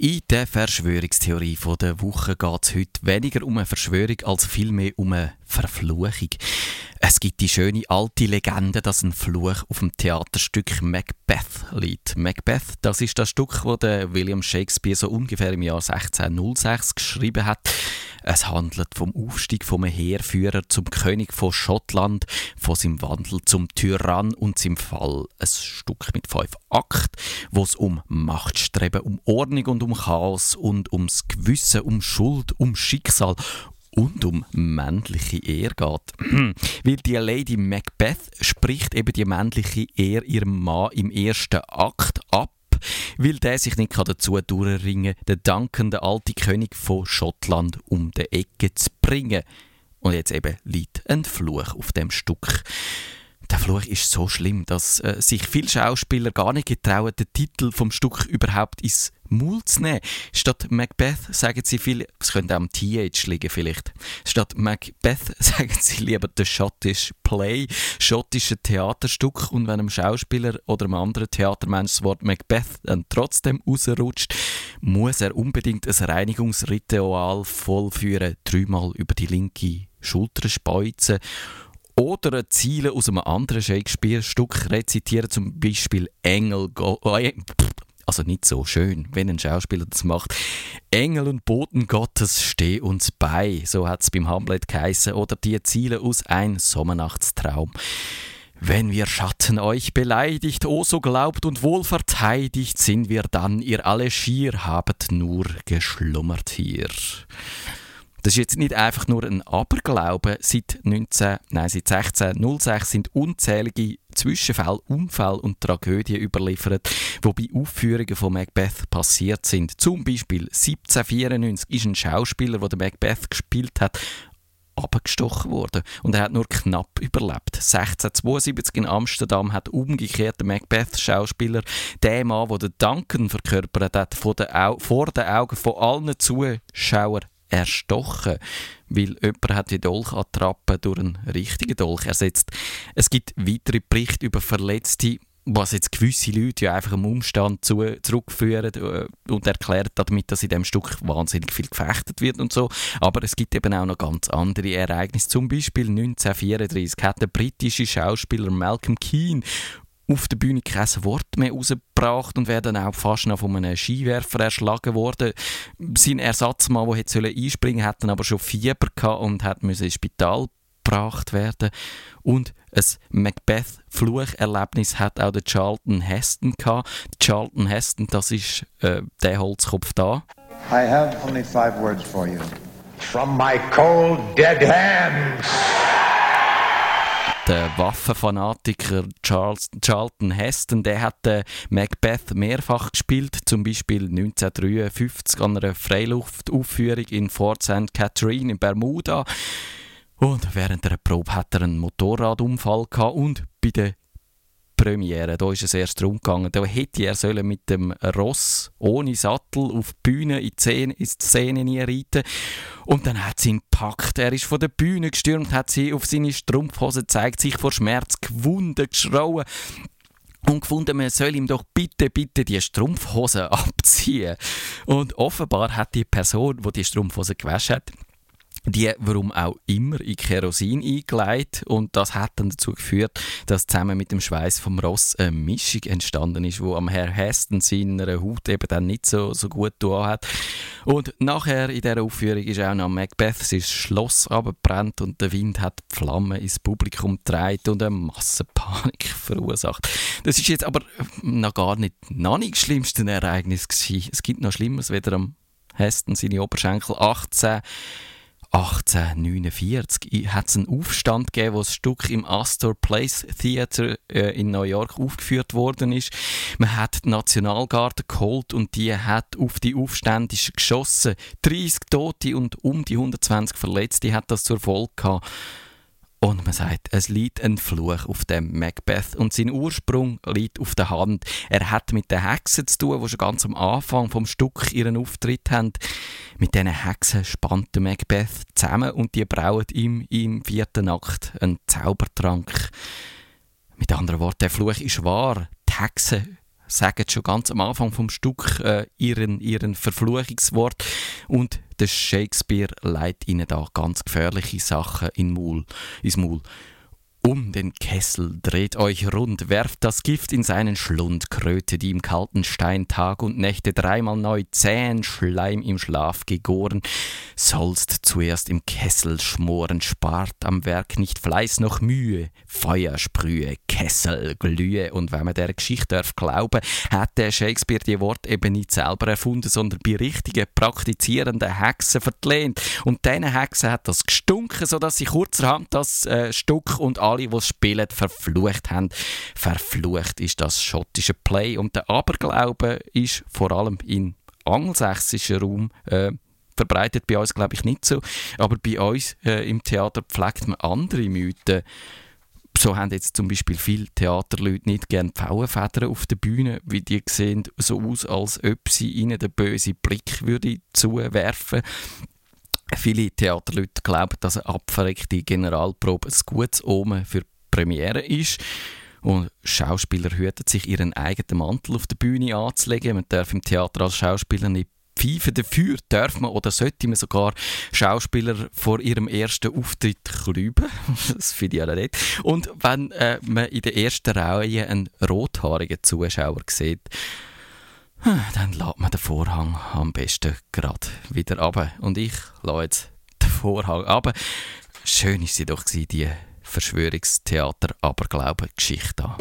In der Verschwörungstheorie der Woche geht es heute weniger um eine Verschwörung als vielmehr um eine Verfluchung. Es gibt die schöne alte Legende, dass ein Fluch auf dem Theaterstück Macbeth liegt. Macbeth, das ist das Stück, das William Shakespeare so ungefähr im Jahr 1606 geschrieben hat. Es handelt vom Aufstieg vom Heerführer zum König von Schottland, von seinem Wandel zum Tyrann und seinem Fall. Ein Stück mit fünf Akten, wo es um Machtstreben, um Ordnung und um Chaos und ums Gewissen, um Schuld, um Schicksal und um männliche Ehr geht. Weil die Lady Macbeth spricht eben die männliche Ehr ihrem Mann im ersten Akt ab weil der sich nicht dazu durchringen kann, den Duncan, den alten König von Schottland, um die Ecke zu bringen. Und jetzt eben liegt ein Fluch auf dem Stück. Der Fluch ist so schlimm, dass äh, sich viele Schauspieler gar nicht getrauen, den Titel vom Stück überhaupt ins Maul zu nehmen. Statt Macbeth sagen sie viel, es könnte am TH liegen vielleicht. Statt Macbeth sagen sie lieber The Schottish Play, schottische Theaterstück. Und wenn einem Schauspieler oder einem anderen Theatermensch das Wort Macbeth dann trotzdem rausrutscht, muss er unbedingt ein Reinigungsritual vollführen, dreimal über die linke Schulter speuzen oder Ziele aus einem anderen Shakespeare-Stück rezitieren, zum Beispiel Engel, äh, also nicht so schön, wenn ein Schauspieler das macht. Engel und Boten Gottes steh uns bei, so hat es beim Hamlet geheißen, oder die Ziele aus ein Sommernachtstraum. Wenn wir Schatten euch beleidigt, o so glaubt und wohl verteidigt, sind wir dann, ihr alle schier, habet nur geschlummert hier. Das ist jetzt nicht einfach nur ein Aberglaube. Seit 19, nein, seit 1606 sind unzählige Zwischenfälle, Unfälle und Tragödien überliefert, wo bei Aufführungen von Macbeth passiert sind. Zum Beispiel 1794 ist ein Schauspieler, der Macbeth gespielt hat, abgestochen worden und er hat nur knapp überlebt. 1672 in Amsterdam hat umgekehrt der Macbeth-Schauspieler den Mann, der den Duncan verkörpert hat, vor den, Augen von allen Zuschauern erstochen, weil jemand hat die Dolchattrappe durch einen richtigen Dolch ersetzt. Es gibt weitere Berichte über Verletzte, was jetzt gewisse Leute ja einfach im Umstand zu, zurückführen äh, und erklären damit, dass in dem Stück wahnsinnig viel gefechtet wird und so. Aber es gibt eben auch noch ganz andere Ereignisse. Zum Beispiel 1934 hat der britische Schauspieler Malcolm Keane auf der Bühne kein Wort mehr rausgebracht und wäre dann auch fast noch von einem Skiwerfer erschlagen worden. Sein Ersatzmann, der hätte einspringen sollen, hat dann aber schon Fieber gehabt und hat ins Spital gebracht werden. Und ein Macbeth-Flucherlebnis hat auch der Charlton Heston gehabt. Charlton Heston, das ist äh, der Holzkopf da. I have only five words for you. From my cold, dead hands der Waffenfanatiker Charles, Charlton Heston, der hat äh, Macbeth mehrfach gespielt, zum Beispiel 1953 an einer Freiluftaufführung in Fort St. Catherine in Bermuda. Und während der Probe hat er einen Motorradunfall gehabt und bei der Premiere. Da ist es erst darum gegangen. Da hätte er sollen mit dem Ross ohne Sattel auf die Bühne in die Szene, in die Szene reiten Und dann hat sie ihn gepackt. Er ist von der Bühne gestürmt, hat sie auf seine Strumpfhose gezeigt, sich vor Schmerz gewunden, geschrauen und gefunden, man soll ihm doch bitte, bitte die Strumpfhose abziehen. Und offenbar hat die Person, die die Strumpfhose gewaschen hat, die warum auch immer in Kerosin eingelegt und das hat dann dazu geführt, dass zusammen mit dem Schweiß vom Ross eine Mischung entstanden ist, wo am Herr Heston seiner Haut eben dann nicht so, so gut tun hat. Und nachher in dieser Aufführung ist auch noch Macbeth sein Schloss abgebrannt und der Wind hat Flammen ins Publikum getragen und eine Massenpanik verursacht. Das ist jetzt aber noch gar nicht, noch nicht das schlimmste Ereignis gewesen. Es gibt noch Schlimmeres, weder am Heston seine Oberschenkel 18 1849 hat es einen Aufstand gegeben, wo das Stück im Astor Place Theater äh, in New York aufgeführt worden ist. Man hat die Nationalgarde geholt und die hat auf die Aufständischen geschossen. 30 Tote und um die 120 Verletzte hat das zur Folge gehabt. Und man sagt, es liegt ein Fluch auf dem Macbeth und sein Ursprung liegt auf der Hand. Er hat mit den Hexen zu tun, die schon ganz am Anfang vom Stück ihren Auftritt haben. Mit diesen Hexen spannt Macbeth zusammen und die brauen ihm im vierten Akt einen Zaubertrank. Mit anderen Worten, der Fluch ist wahr. Die Hexen sagen schon ganz am Anfang vom Stück äh, ihren, ihren Verfluchungswort und der Shakespeare leitet ihnen da ganz gefährliche Sachen in Maul, ins Maul. Um den Kessel, dreht euch rund, werft das Gift in seinen Schlund, Kröte, die im kalten Stein Tag und Nächte dreimal neu zähen, Schleim im Schlaf gegoren, sollst zuerst im Kessel schmoren, spart am Werk nicht Fleiß noch Mühe, Feuer sprühe, Kessel glühe, und wenn man der Geschichte darf glauben, hat der Shakespeare die Worte eben nicht selber erfunden, sondern bei richtigen, praktizierenden Hexen verlehnt. Und diesen Hexen hat das gestunken, sodass sie kurzerhand das äh, Stück und alle, die spielen, verflucht haben. Verflucht ist das schottische Play. Und der Aberglaube ist vor allem in angelsächsischen Raum äh, verbreitet bei uns, glaube ich, nicht so. Aber bei uns äh, im Theater pflegt man andere Mythen. So haben jetzt zum Beispiel viele Theaterleute nicht gerne Pfauenfedern auf der Bühne, weil die sehen so aus, als ob sie ihnen den bösen Blick würde zuwerfen Viele Theaterleute glauben, dass eine abverreckte Generalprobe ein gutes Omen für Premiere ist. Und Schauspieler hüten sich, ihren eigenen Mantel auf der Bühne anzulegen. Man darf im Theater als Schauspieler nicht pfeifen. Dafür darf man oder sollte man sogar Schauspieler vor ihrem ersten Auftritt klüben. das finde ich ja nicht. Und wenn äh, man in der ersten Reihe einen rothaarigen Zuschauer sieht, dann lädt man den Vorhang am besten gerade wieder ab. Und ich lasse jetzt den Vorhang ab. Schön war sie doch, die Verschwörungstheater-Aberglauben-Geschichte.